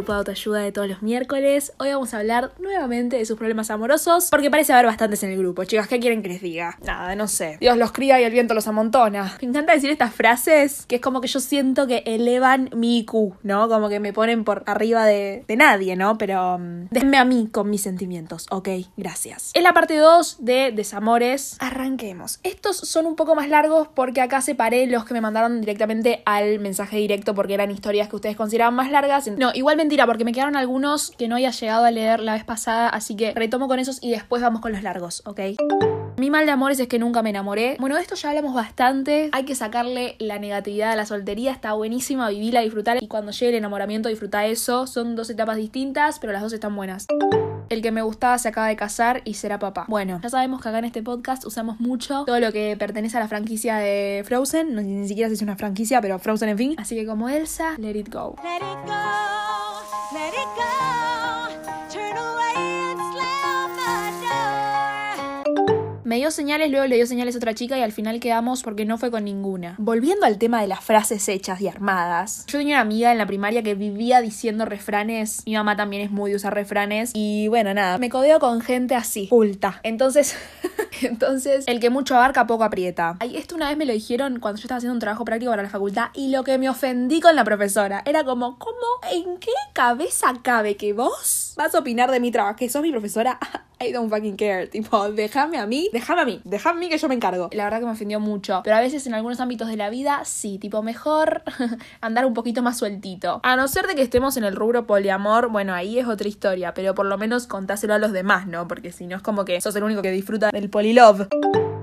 grupo de autoayuda de todos los miércoles. Hoy vamos a hablar nuevamente de sus problemas amorosos, porque parece haber bastantes en el grupo. Chicas, ¿qué quieren que les diga? Nada, no sé. Dios los cría y el viento los amontona. Me encanta decir estas frases que es como que yo siento que elevan mi IQ, ¿no? Como que me ponen por arriba de, de nadie, ¿no? Pero um, déjenme a mí con mis sentimientos, ¿ok? Gracias. En la parte 2 de Desamores, arranquemos. Estos son un poco más largos porque acá separé los que me mandaron directamente al mensaje directo porque eran historias que ustedes consideraban más largas. No, igual mentira, porque me quedaron algunos que no había llegado a leer la vez pasada, así que retomo con esos y después vamos con los largos, ¿ok? Mi mal de amores es que nunca me enamoré. Bueno, de esto ya hablamos bastante. Hay que sacarle la negatividad a la soltería. Está buenísima, vivirla, disfrutar. Y cuando llegue el enamoramiento, disfruta eso. Son dos etapas distintas, pero las dos están buenas. El que me gustaba se acaba de casar y será papá. Bueno, ya sabemos que acá en este podcast usamos mucho todo lo que pertenece a la franquicia de Frozen. No, ni siquiera si es una franquicia, pero Frozen en fin. Así que como Elsa, let it go. Let it go, let it go. Me dio señales, luego le dio señales a otra chica y al final quedamos porque no fue con ninguna. Volviendo al tema de las frases hechas y armadas. Yo tenía una amiga en la primaria que vivía diciendo refranes. Mi mamá también es muy de usar refranes. Y bueno, nada, me codeo con gente así, culta. Entonces, entonces, el que mucho abarca, poco aprieta. Ay, esto una vez me lo dijeron cuando yo estaba haciendo un trabajo práctico para la facultad y lo que me ofendí con la profesora era como, ¿cómo? ¿En qué cabeza cabe que vos vas a opinar de mi trabajo? Que sos mi profesora. I don't fucking care. Tipo, déjame a mí, déjame a mí, déjame a mí que yo me encargo. La verdad que me ofendió mucho. Pero a veces en algunos ámbitos de la vida, sí, tipo, mejor andar un poquito más sueltito. A no ser de que estemos en el rubro poliamor, bueno, ahí es otra historia. Pero por lo menos contáselo a los demás, ¿no? Porque si no es como que sos el único que disfruta del polilove.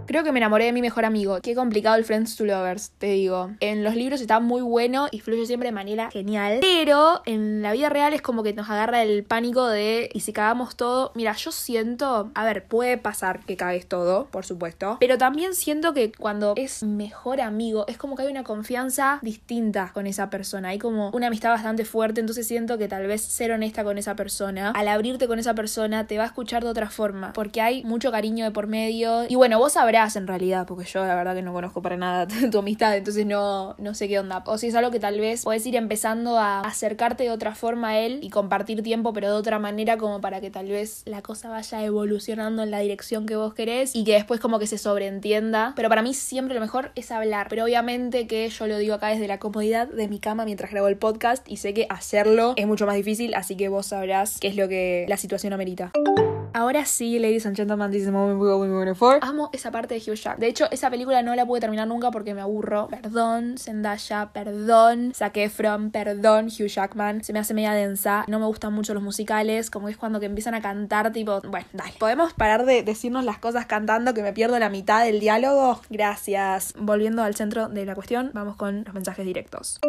Creo que me enamoré de mi mejor amigo. Qué complicado el Friends to Lovers, te digo. En los libros está muy bueno y fluye siempre de manera genial. Pero en la vida real es como que nos agarra el pánico de y si cagamos todo. Mira, yo siento, a ver, puede pasar que cagues todo, por supuesto. Pero también siento que cuando es mejor amigo, es como que hay una confianza distinta con esa persona. Hay como una amistad bastante fuerte. Entonces siento que tal vez ser honesta con esa persona, al abrirte con esa persona, te va a escuchar de otra forma. Porque hay mucho cariño de por medio. Y bueno, vos sabrás en realidad, porque yo la verdad que no conozco para nada tu amistad, entonces no, no sé qué onda. O si es algo que tal vez puedes ir empezando a acercarte de otra forma a él y compartir tiempo, pero de otra manera, como para que tal vez la cosa vaya evolucionando en la dirección que vos querés y que después como que se sobreentienda. Pero para mí siempre lo mejor es hablar. Pero obviamente que yo lo digo acá desde la comodidad de mi cama mientras grabo el podcast y sé que hacerlo es mucho más difícil, así que vos sabrás qué es lo que la situación amerita. Ahora sí, ladies and gentlemen, this is the moment we all for. Amo esa parte de Hugh Jack. De hecho, esa película no la pude terminar nunca porque me aburro. Perdón, Zendaya, perdón, Zac Efron, perdón, Hugh Jackman. Se me hace media densa. No me gustan mucho los musicales, como que es cuando que empiezan a cantar, tipo, bueno, dale. ¿Podemos parar de decirnos las cosas cantando que me pierdo la mitad del diálogo? Gracias. Volviendo al centro de la cuestión, vamos con los mensajes directos.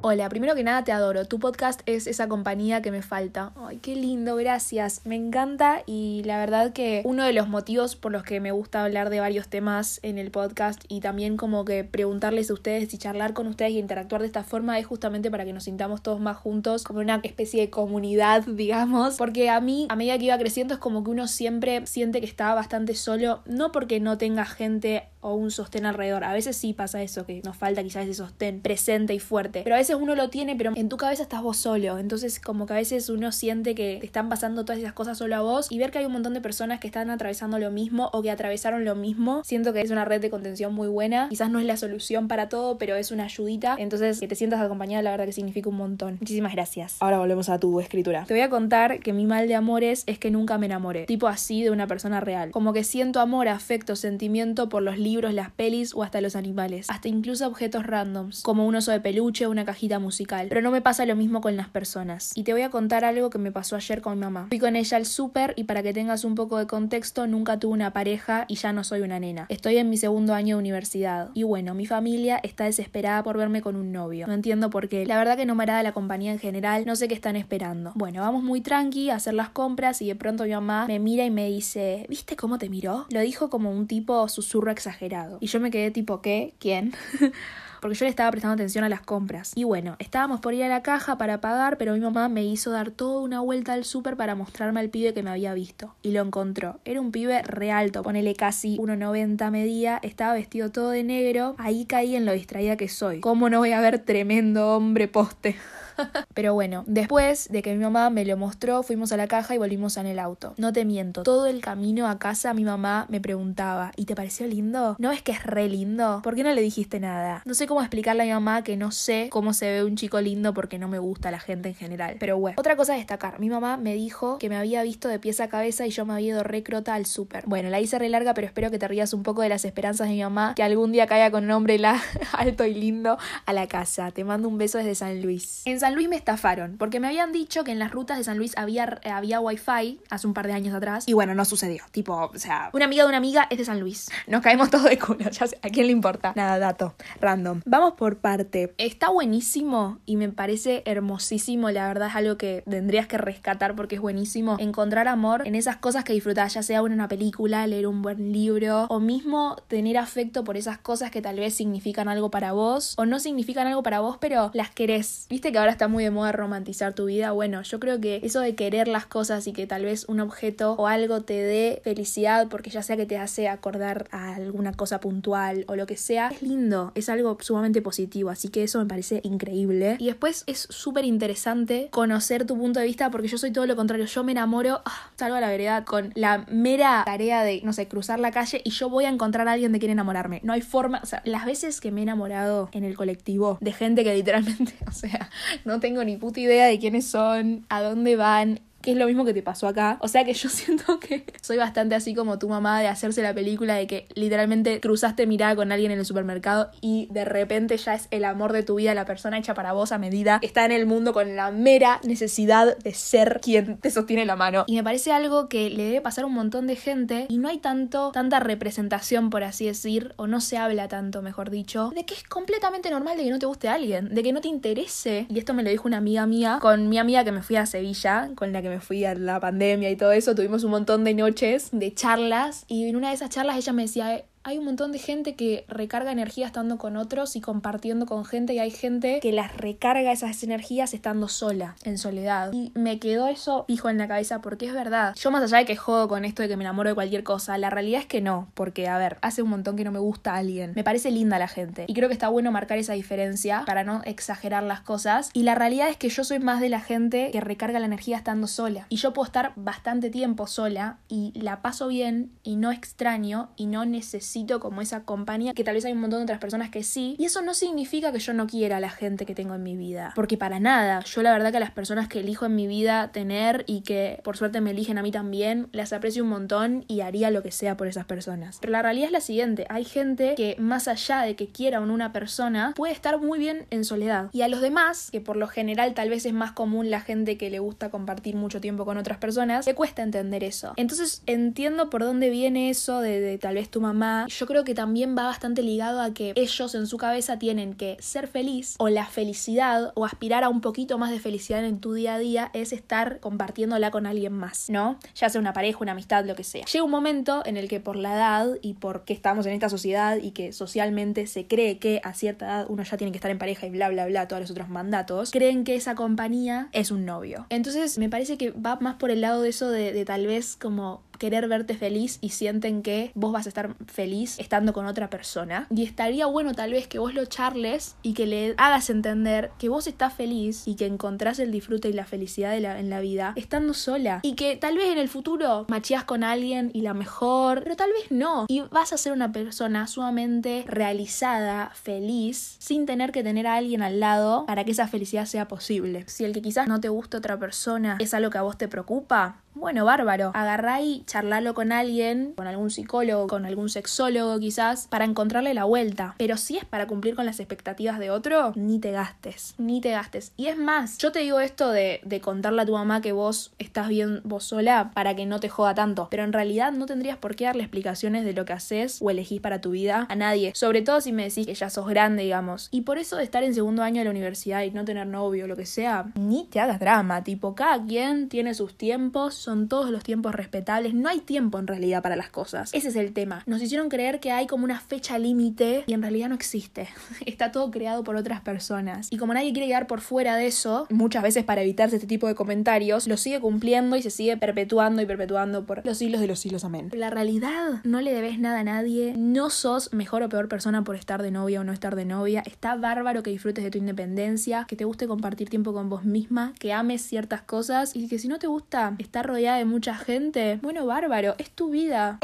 Hola, primero que nada te adoro. Tu podcast es esa compañía que me falta. Ay, qué lindo, gracias. Me encanta y la verdad que uno de los motivos por los que me gusta hablar de varios temas en el podcast y también como que preguntarles a ustedes y charlar con ustedes y interactuar de esta forma es justamente para que nos sintamos todos más juntos, como una especie de comunidad, digamos. Porque a mí, a medida que iba creciendo, es como que uno siempre siente que está bastante solo, no porque no tenga gente o un sostén alrededor. A veces sí pasa eso, que nos falta quizás ese sostén presente y fuerte. Pero a veces uno lo tiene, pero en tu cabeza estás vos solo. Entonces como que a veces uno siente que te están pasando todas esas cosas solo a vos y ver que hay un montón de personas que están atravesando lo mismo o que atravesaron lo mismo. Siento que es una red de contención muy buena. Quizás no es la solución para todo, pero es una ayudita. Entonces que te sientas acompañada, la verdad que significa un montón. Muchísimas gracias. Ahora volvemos a tu escritura. Te voy a contar que mi mal de amores es que nunca me enamoré. Tipo así de una persona real. Como que siento amor, afecto, sentimiento por los libros, las pelis o hasta los animales. Hasta incluso objetos randoms, como un oso de peluche o una cajita musical. Pero no me pasa lo mismo con las personas. Y te voy a contar algo que me pasó ayer con mi mamá. Fui con ella al súper y para que tengas un poco de contexto, nunca tuve una pareja y ya no soy una nena. Estoy en mi segundo año de universidad. Y bueno, mi familia está desesperada por verme con un novio. No entiendo por qué. La verdad que no me agrada la compañía en general. No sé qué están esperando. Bueno, vamos muy tranqui a hacer las compras y de pronto mi mamá me mira y me dice, ¿viste cómo te miró? Lo dijo como un tipo susurro exagerado. Y yo me quedé tipo, ¿qué? ¿Quién? porque yo le estaba prestando atención a las compras. Y bueno, estábamos por ir a la caja para pagar, pero mi mamá me hizo dar toda una vuelta al súper para mostrarme al pibe que me había visto. Y lo encontró. Era un pibe re alto, ponele casi 1,90 medía, estaba vestido todo de negro. Ahí caí en lo distraída que soy. ¿Cómo no voy a ver tremendo hombre poste? Pero bueno, después de que mi mamá me lo mostró, fuimos a la caja y volvimos en el auto. No te miento, todo el camino a casa mi mamá me preguntaba, ¿y te pareció lindo? ¿No ves que es re lindo? ¿Por qué no le dijiste nada? No sé cómo explicarle a mi mamá que no sé cómo se ve un chico lindo porque no me gusta la gente en general. Pero bueno, otra cosa a destacar, mi mamá me dijo que me había visto de pies a cabeza y yo me había ido recrota al súper. Bueno, la hice re larga, pero espero que te rías un poco de las esperanzas de mi mamá que algún día caiga con un hombre alto y lindo a la casa. Te mando un beso desde San Luis. Luis me estafaron, porque me habían dicho que en las rutas de San Luis había, había wifi hace un par de años atrás. Y bueno, no sucedió. Tipo, o sea, una amiga de una amiga es de San Luis. Nos caemos todos de culo, ya sé, ¿a quién le importa? Nada, dato, random. Vamos por parte. Está buenísimo y me parece hermosísimo, la verdad es algo que tendrías que rescatar porque es buenísimo. Encontrar amor en esas cosas que disfrutas, ya sea una película, leer un buen libro o mismo tener afecto por esas cosas que tal vez significan algo para vos o no significan algo para vos, pero las querés. Viste que ahora está muy de moda romantizar tu vida. Bueno, yo creo que eso de querer las cosas y que tal vez un objeto o algo te dé felicidad porque ya sea que te hace acordar a alguna cosa puntual o lo que sea, es lindo, es algo sumamente positivo, así que eso me parece increíble. Y después es súper interesante conocer tu punto de vista porque yo soy todo lo contrario, yo me enamoro, ah, salgo a la vereda con la mera tarea de, no sé, cruzar la calle y yo voy a encontrar a alguien de quien enamorarme. No hay forma, o sea, las veces que me he enamorado en el colectivo de gente que literalmente, o sea, no tengo ni puta idea de quiénes son, a dónde van, que es lo mismo que te pasó acá. O sea que yo siento que soy bastante así como tu mamá de hacerse la película de que literalmente cruzaste mirada con alguien en el supermercado y de repente ya es el amor de tu vida, la persona hecha para vos a medida, está en el mundo con la mera necesidad de ser quien te sostiene la mano. Y me parece algo que le debe pasar a un montón de gente y no hay tanto, tanta representación, por así decir, o no se habla tanto, mejor dicho, de que es completamente normal de que no te guste alguien, de que no te interese. Y esto me lo dijo una amiga mía, con mi amiga que me fui a Sevilla, con la que me fui a la pandemia y todo eso, tuvimos un montón de noches de charlas y en una de esas charlas ella me decía, hay un montón de gente que recarga energía estando con otros y compartiendo con gente y hay gente que las recarga esas energías estando sola, en soledad. Y me quedó eso fijo en la cabeza porque es verdad. Yo más allá de que jodo con esto de que me enamoro de cualquier cosa, la realidad es que no, porque a ver, hace un montón que no me gusta alguien. Me parece linda la gente y creo que está bueno marcar esa diferencia para no exagerar las cosas. Y la realidad es que yo soy más de la gente que recarga la energía estando sola. Y yo puedo estar bastante tiempo sola y la paso bien y no extraño y no necesito como esa compañía, que tal vez hay un montón de otras personas que sí. Y eso no significa que yo no quiera a la gente que tengo en mi vida. Porque para nada. Yo la verdad que las personas que elijo en mi vida tener y que por suerte me eligen a mí también, las aprecio un montón y haría lo que sea por esas personas. Pero la realidad es la siguiente. Hay gente que más allá de que quiera una persona, puede estar muy bien en soledad. Y a los demás, que por lo general tal vez es más común la gente que le gusta compartir mucho tiempo con otras personas, le cuesta entender eso. Entonces entiendo por dónde viene eso de tal vez tu mamá yo creo que también va bastante ligado a que ellos en su cabeza tienen que ser feliz o la felicidad o aspirar a un poquito más de felicidad en tu día a día es estar compartiéndola con alguien más, ¿no? Ya sea una pareja, una amistad, lo que sea. Llega un momento en el que por la edad y porque estamos en esta sociedad y que socialmente se cree que a cierta edad uno ya tiene que estar en pareja y bla bla bla, todos los otros mandatos, creen que esa compañía es un novio. Entonces me parece que va más por el lado de eso de, de tal vez como querer verte feliz y sienten que vos vas a estar feliz estando con otra persona. Y estaría bueno tal vez que vos lo charles y que le hagas entender que vos estás feliz y que encontrás el disfrute y la felicidad en la vida estando sola. Y que tal vez en el futuro machías con alguien y la mejor, pero tal vez no. Y vas a ser una persona sumamente realizada, feliz, sin tener que tener a alguien al lado para que esa felicidad sea posible. Si el que quizás no te gusta otra persona es algo que a vos te preocupa, bueno, bárbaro. Agarrá y charlalo con alguien, con algún psicólogo, con algún sexólogo quizás, para encontrarle la vuelta. Pero si es para cumplir con las expectativas de otro, ni te gastes, ni te gastes. Y es más, yo te digo esto de, de contarle a tu mamá que vos estás bien vos sola para que no te joda tanto. Pero en realidad no tendrías por qué darle explicaciones de lo que haces o elegís para tu vida a nadie. Sobre todo si me decís que ya sos grande, digamos. Y por eso de estar en segundo año de la universidad y no tener novio lo que sea, ni te hagas drama. Tipo, cada quien tiene sus tiempos son todos los tiempos respetables, no hay tiempo en realidad para las cosas. Ese es el tema. Nos hicieron creer que hay como una fecha límite y en realidad no existe. Está todo creado por otras personas. Y como nadie quiere quedar por fuera de eso, muchas veces para evitarse este tipo de comentarios, lo sigue cumpliendo y se sigue perpetuando y perpetuando por los siglos de los siglos. Amén. La realidad, no le debes nada a nadie, no sos mejor o peor persona por estar de novia o no estar de novia. Está bárbaro que disfrutes de tu independencia, que te guste compartir tiempo con vos misma, que ames ciertas cosas y que si no te gusta estar rodeada de mucha gente, bueno, bárbaro, es tu vida.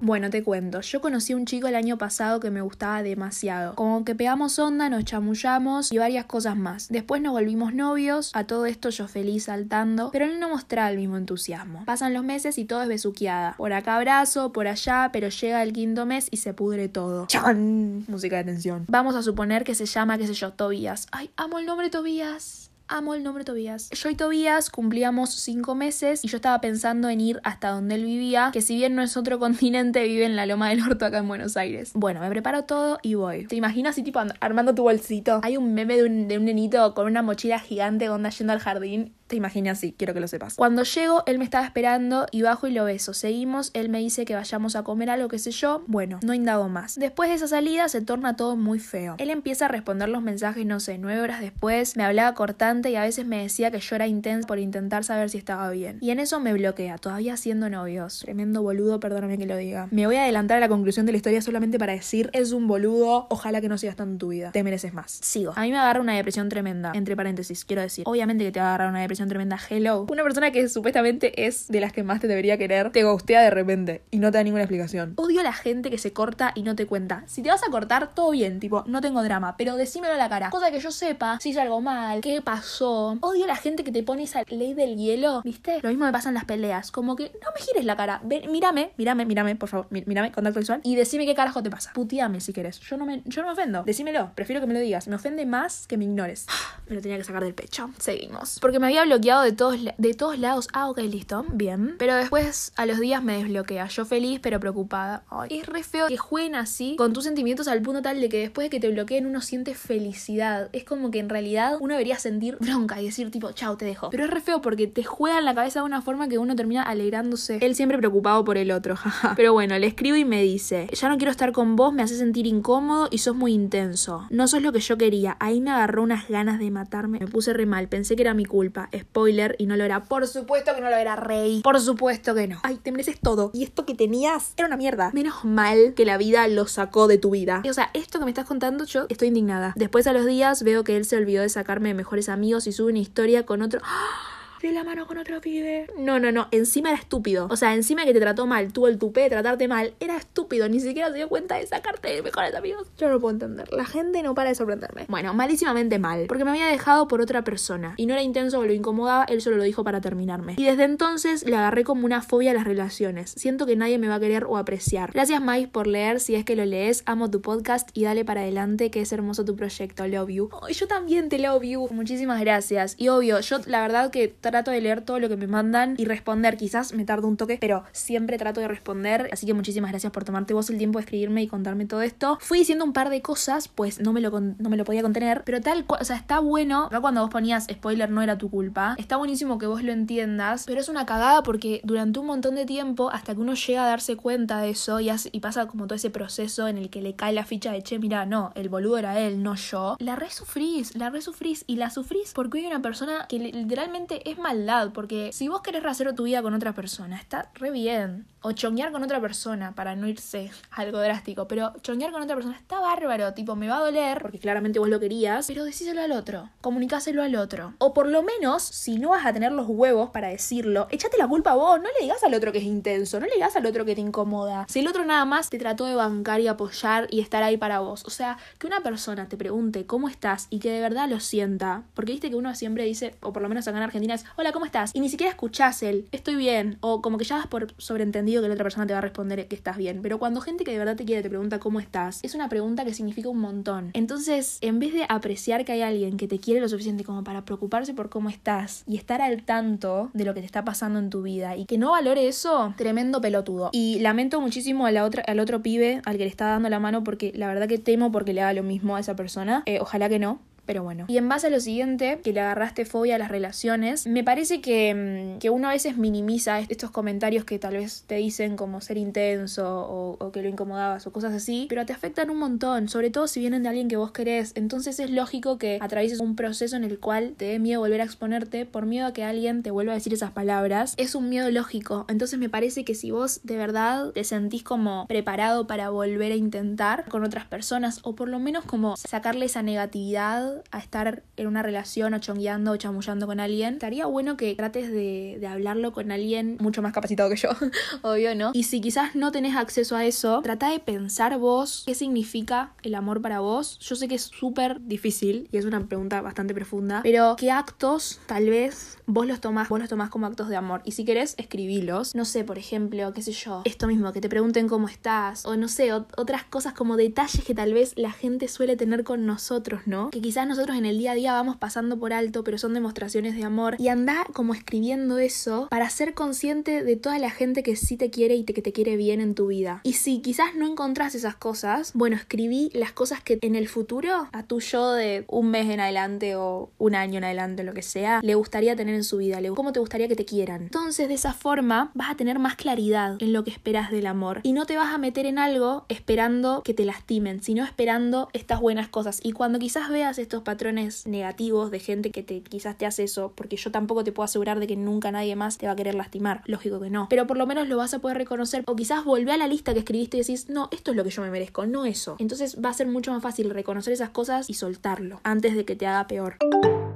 Bueno, te cuento, yo conocí a un chico el año pasado que me gustaba demasiado. Como que pegamos onda, nos chamullamos y varias cosas más. Después nos volvimos novios, a todo esto yo feliz saltando, pero él no mostraba el mismo entusiasmo. Pasan los meses y todo es besuqueada. Por acá abrazo, por allá, pero llega el quinto mes y se pudre todo. ¡Chan! Música de tensión. Vamos a suponer que se llama, qué sé yo, Tobías. Ay, amo el nombre Tobías. Amo el nombre Tobías. Yo y Tobías cumplíamos cinco meses y yo estaba pensando en ir hasta donde él vivía, que si bien no es otro continente, vive en la Loma del Orto acá en Buenos Aires. Bueno, me preparo todo y voy. ¿Te imaginas así tipo and- armando tu bolsito? Hay un meme de un, de un nenito con una mochila gigante onda yendo al jardín te imaginé así, quiero que lo sepas. Cuando llego, él me estaba esperando y bajo y lo beso. Seguimos, él me dice que vayamos a comer algo, qué sé yo. Bueno, no indago más. Después de esa salida se torna todo muy feo. Él empieza a responder los mensajes, no sé, nueve horas después. Me hablaba cortante y a veces me decía que yo era intensa por intentar saber si estaba bien. Y en eso me bloquea, todavía siendo novios. Tremendo boludo, perdóname que lo diga. Me voy a adelantar a la conclusión de la historia solamente para decir, es un boludo, ojalá que no sigas en tu vida. Te mereces más. Sigo. A mí me agarra una depresión tremenda, entre paréntesis, quiero decir. Obviamente que te va a agarrar una depresión tremenda, hello. Una persona que supuestamente es de las que más te debería querer, te gustea de repente y no te da ninguna explicación. Odio a la gente que se corta y no te cuenta. Si te vas a cortar, todo bien, tipo, no tengo drama, pero decímelo a la cara. Cosa que yo sepa si hice algo mal, qué pasó. Odio a la gente que te pone esa ley del hielo, ¿viste? Lo mismo me pasa en las peleas. Como que no me gires la cara. Ven, mírame, mírame, mírame, por favor, mí- mírame, contacto visual. Y decime qué carajo te pasa. Puteame si querés. Yo no me, yo no me ofendo. Decímelo. Prefiero que me lo digas. Me ofende más que me ignores. Me lo tenía que sacar del pecho. Seguimos. Porque me había bloqueado de todos, de todos lados. Ah, ok, listo. Bien. Pero después, a los días, me desbloquea. Yo feliz, pero preocupada. Ay, es re feo que jueguen así con tus sentimientos al punto tal de que después de que te bloqueen uno siente felicidad. Es como que en realidad uno debería sentir bronca y decir tipo, chao, te dejo. Pero es re feo porque te juega en la cabeza de una forma que uno termina alegrándose. Él siempre preocupado por el otro, jaja. Pero bueno, le escribo y me dice, ya no quiero estar con vos, me hace sentir incómodo y sos muy intenso. No sos lo que yo quería. Ahí me agarró unas ganas de matarme. Me puse re mal, pensé que era mi culpa. Spoiler, y no lo era. Por supuesto que no lo era, Rey. Por supuesto que no. Ay, te mereces todo. Y esto que tenías era una mierda. Menos mal que la vida lo sacó de tu vida. O sea, esto que me estás contando, yo estoy indignada. Después a los días veo que él se olvidó de sacarme de mejores amigos y sube una historia con otro. ¡Ah! De la mano con otro pibe. No, no, no. Encima era estúpido. O sea, encima que te trató mal, tuvo el tupé de tratarte mal, era estúpido. Ni siquiera se dio cuenta de sacarte de mejores amigos. Yo no puedo entender. La gente no para de sorprenderme. Bueno, malísimamente mal. Porque me había dejado por otra persona. Y no era intenso o lo incomodaba, él solo lo dijo para terminarme. Y desde entonces le agarré como una fobia a las relaciones. Siento que nadie me va a querer o apreciar. Gracias, Mais, por leer. Si es que lo lees, amo tu podcast y dale para adelante, que es hermoso tu proyecto. Love you. Ay, yo también te love you. Muchísimas gracias. Y obvio, yo la verdad que trato de leer todo lo que me mandan y responder. Quizás me tardo un toque, pero siempre trato de responder. Así que muchísimas gracias por tomarte vos el tiempo de escribirme y contarme todo esto. Fui diciendo un par de cosas, pues no me lo, no me lo podía contener. Pero tal cual, o sea, está bueno. Acá cuando vos ponías spoiler no era tu culpa. Está buenísimo que vos lo entiendas. Pero es una cagada porque durante un montón de tiempo, hasta que uno llega a darse cuenta de eso y, pasa como todo ese proceso en el que le cae la ficha de che, mira, no, el boludo era él, no yo. La resufrís, la resufrís y la sufrís porque hay una persona que li- literalmente es maldad. Porque si vos querés hacer tu vida con otra persona, está re bien. O chonguear con otra persona, para no irse a algo drástico. Pero chonguear con otra persona está bárbaro. Tipo, me va a doler, porque claramente vos lo querías. Pero decíselo al otro. Comunicáselo al otro. O por lo menos, si no vas a tener los huevos para decirlo, echate la culpa a vos. No le digas al otro que es intenso. No le digas al otro que te incomoda. Si el otro nada más te trató de bancar y apoyar y estar ahí para vos. O sea, que una persona te pregunte cómo estás y que de verdad lo sienta. Porque viste que uno siempre dice, o por lo menos acá en Argentina es, hola, ¿cómo estás? Y ni siquiera escuchás el, estoy bien. O como que ya das por sobreentendido que la otra persona te va a responder que estás bien. Pero cuando gente que de verdad te quiere te pregunta cómo estás, es una pregunta que significa un montón. Entonces, en vez de apreciar que hay alguien que te quiere lo suficiente como para preocuparse por cómo estás y estar al tanto de lo que te está pasando en tu vida y que no valore eso, tremendo pelotudo. Y lamento muchísimo a la otra, al otro pibe al que le está dando la mano porque la verdad que temo porque le haga lo mismo a esa persona. Eh, ojalá que no Pero bueno. Y en base a lo siguiente, que le agarraste fobia a las relaciones, me parece que, mm, que uno a veces minimiza estos comentarios que tal vez te dicen como ser intenso o, o que lo incomodabas o cosas así, pero te afectan un montón, sobre todo si vienen de alguien que vos querés. Entonces es lógico que atravieses un proceso en el cual te dé miedo volver a exponerte por miedo a que alguien te vuelva a decir esas palabras. Es un miedo lógico. Entonces me parece que si vos de verdad te sentís como preparado para volver a intentar con otras personas o por lo menos como sacarle esa negatividad a estar en una relación o chongueando o chamullando con alguien, estaría bueno que trates de, de hablarlo con alguien mucho más capacitado que yo, obvio, ¿no? Y si quizás no tenés acceso a eso, trata de pensar vos qué significa el amor para vos. Yo sé que es súper difícil y es una pregunta bastante profunda, pero ¿qué actos tal vez vos los tomás, vos los tomás como actos de amor? Y si querés, escribilos. No sé, por ejemplo, qué sé yo, esto mismo, que te pregunten cómo estás, o no sé, otras cosas como detalles que tal vez la gente suele tener con nosotros, ¿no? Que quizás nosotros en el día a día vamos pasando por alto, pero son demostraciones de amor. Y anda como escribiendo eso para ser consciente de toda la gente que sí te quiere y que te quiere bien en tu vida. Y si quizás no encontrás esas cosas, bueno, escribí las cosas que en el futuro a tu yo de un mes en adelante o un año en adelante, lo que sea, le gustaría tener en su vida, cómo te gustaría que te quieran. Entonces, de esa forma, vas a tener más claridad en lo que esperas del amor y no te vas a meter en algo esperando que te lastimen, sino esperando estas buenas cosas. Y cuando quizás veas estos patrones negativos de gente que te quizás te hace eso, porque yo tampoco te puedo asegurar de que nunca nadie más te va a querer lastimar, lógico que no, pero por lo menos lo vas a poder reconocer o quizás volver a la lista que escribiste y decís, no, esto es lo que yo me merezco, no eso. Entonces va a ser mucho más fácil reconocer esas cosas y soltarlo antes de que te haga peor.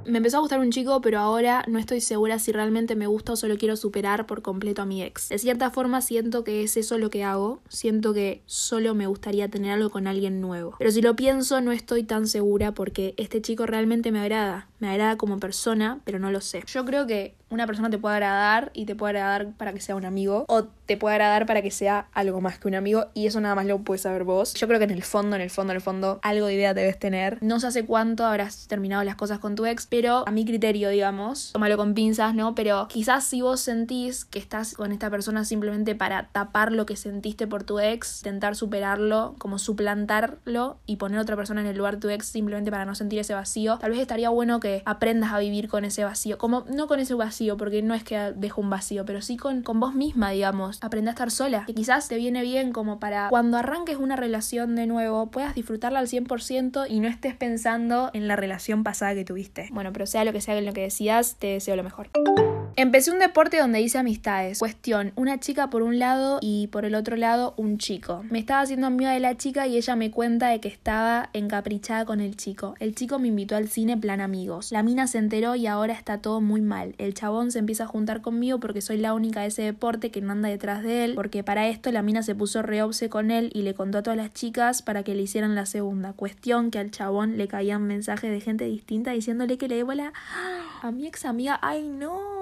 Me empezó a gustar un chico, pero ahora no estoy segura si realmente me gusta o solo quiero superar por completo a mi ex. De cierta forma siento que es eso lo que hago, siento que solo me gustaría tener algo con alguien nuevo. Pero si lo pienso no estoy tan segura porque este chico realmente me agrada, me agrada como persona, pero no lo sé. Yo creo que una persona te puede agradar y te puede agradar para que sea un amigo o te puede agradar para que sea algo más que un amigo y eso nada más lo puedes saber vos. Yo creo que en el fondo, en el fondo, en el fondo, algo de idea debes tener. No sé hace cuánto habrás terminado las cosas con tu ex, pero a mi criterio, digamos, tómalo con pinzas, ¿no? Pero quizás si vos sentís que estás con esta persona simplemente para tapar lo que sentiste por tu ex, intentar superarlo, como suplantarlo y poner otra persona en el lugar de tu ex simplemente para no sentir ese vacío, tal vez estaría bueno que aprendas a vivir con ese vacío. Como no con ese vacío, porque no es que dejo un vacío, pero sí con, con vos misma, digamos. Aprende a estar sola, que quizás te viene bien como para cuando arranques una relación de nuevo puedas disfrutarla al 100% y no estés pensando en la relación pasada que tuviste. Bueno, pero sea lo que sea en lo que decías, te deseo lo mejor. Empecé un deporte donde hice amistades. Cuestión, una chica por un lado y por el otro lado un chico. Me estaba haciendo amiga de la chica y ella me cuenta de que estaba encaprichada con el chico. El chico me invitó al cine plan amigos. La mina se enteró y ahora está todo muy mal. El chabón se empieza a juntar conmigo porque soy la única de ese deporte que no anda detrás de él, porque para esto la mina se puso reobse con él y le contó a todas las chicas para que le hicieran la segunda. Cuestión que al chabón le caían mensajes de gente distinta diciéndole que le dé bola a mi ex amiga. ¡Ay no!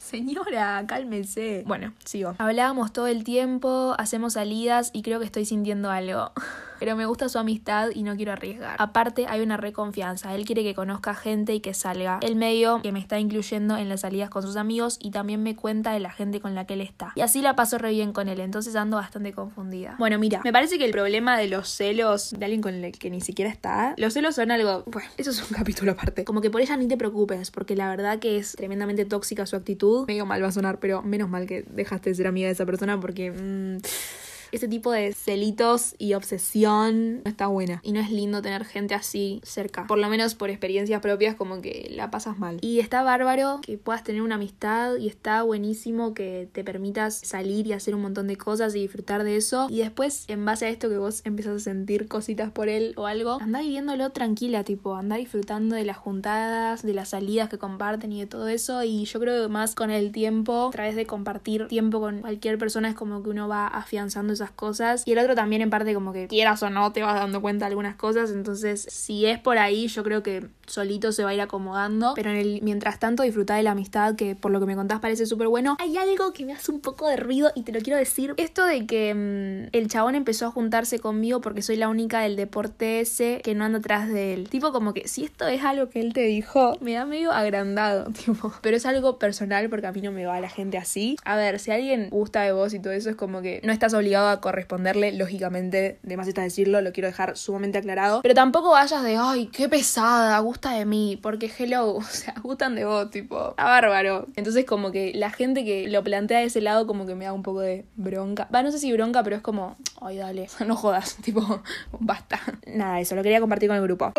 Señora, cálmese. Bueno, sigo. Hablábamos todo el tiempo, hacemos salidas y creo que estoy sintiendo algo. Pero me gusta su amistad y no quiero arriesgar. Aparte, hay una reconfianza. Él quiere que conozca gente y que salga. El medio que me está incluyendo en las salidas con sus amigos y también me cuenta de la gente con la que él está. Y así la paso re bien con él, entonces ando bastante confundida. Bueno, mira, me parece que el problema de los celos de alguien con el que ni siquiera está, los celos son algo. Bueno, eso es un capítulo aparte. Como que por ella ni te preocupes, porque la verdad que es tremendamente tóxica su actitud. Medio mal va a sonar, pero menos mal que dejaste de ser amiga de esa persona porque. Mmm, ese tipo de celitos y obsesión no está buena. Y no es lindo tener gente así cerca. Por lo menos por experiencias propias, como que la pasas mal. Y está bárbaro que puedas tener una amistad y está buenísimo que te permitas salir y hacer un montón de cosas y disfrutar de eso. Y después, en base a esto que vos empezás a sentir cositas por él o algo, anda viviéndolo tranquila, tipo, anda disfrutando de las juntadas, de las salidas que comparten y de todo eso. Y yo creo que más con el tiempo, a través de compartir tiempo con cualquier persona, es como que uno va afianzando cosas. Y el otro también en parte como que quieras o no te vas dando cuenta de algunas cosas. Entonces, si es por ahí, yo creo que solito se va a ir acomodando. Pero en el mientras tanto disfrutar de la amistad, que por lo que me contás parece súper bueno. Hay algo que me hace un poco de ruido y te lo quiero decir. Esto de que mm, el chabón empezó a juntarse conmigo porque soy la única del deporte ese que no anda atrás de él. Tipo como que si esto es algo que él te dijo, me da medio agrandado, tipo. Pero es algo personal porque a mí no me va la gente así. A ver, si alguien gusta de vos y todo eso es como que no estás obligado corresponderle, lógicamente, de más está decirlo, lo quiero dejar sumamente aclarado. Pero tampoco vayas de, ay, qué pesada, gusta de mí, porque hello, o sea, gustan de vos, tipo, a bárbaro. Entonces como que la gente que lo plantea de ese lado como que me da un poco de bronca. Va, no sé si bronca, pero es como, ay, dale, no jodas, tipo, basta. Nada, eso, lo quería compartir con el grupo.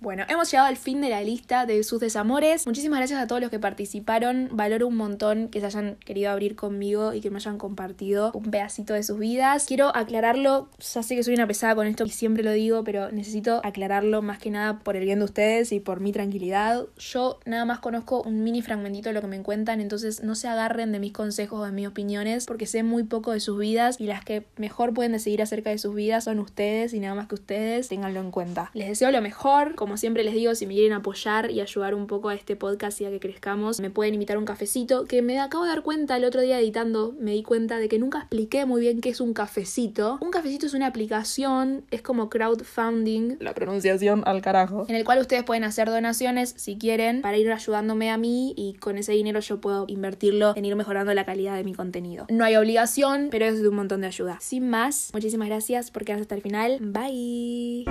Bueno, hemos llegado al fin de la lista de sus desamores. Muchísimas gracias a todos los que participaron. Valoro un montón que se hayan querido abrir conmigo y que me hayan compartido un pedacito de sus vidas. Quiero aclararlo, ya sé que soy una pesada con esto y siempre lo digo, pero necesito aclararlo más que nada por el bien de ustedes y por mi tranquilidad. Yo nada más conozco un mini fragmentito de lo que me cuentan, entonces no se agarren de mis consejos o de mis opiniones porque sé muy poco de sus vidas y las que mejor pueden decidir acerca de sus vidas son ustedes y nada más que ustedes, ténganlo en cuenta. Les deseo lo mejor, como siempre les digo, si me quieren apoyar y ayudar un poco a este podcast y a que crezcamos, me pueden invitar un cafecito, que me acabo de dar cuenta el otro día editando, me di cuenta de que nunca expliqué muy bien qué es un cafecito. Un cafecito es una aplicación, es como crowdfunding, la pronunciación al carajo, en el cual ustedes pueden hacer donaciones si quieren para ir ayudándome a mí y con ese dinero yo puedo invertirlo en ir mejorando la calidad de mi contenido. No hay obligación, pero es de un montón de ayuda. Sin más, muchísimas gracias por quedarse hasta el final. Bye.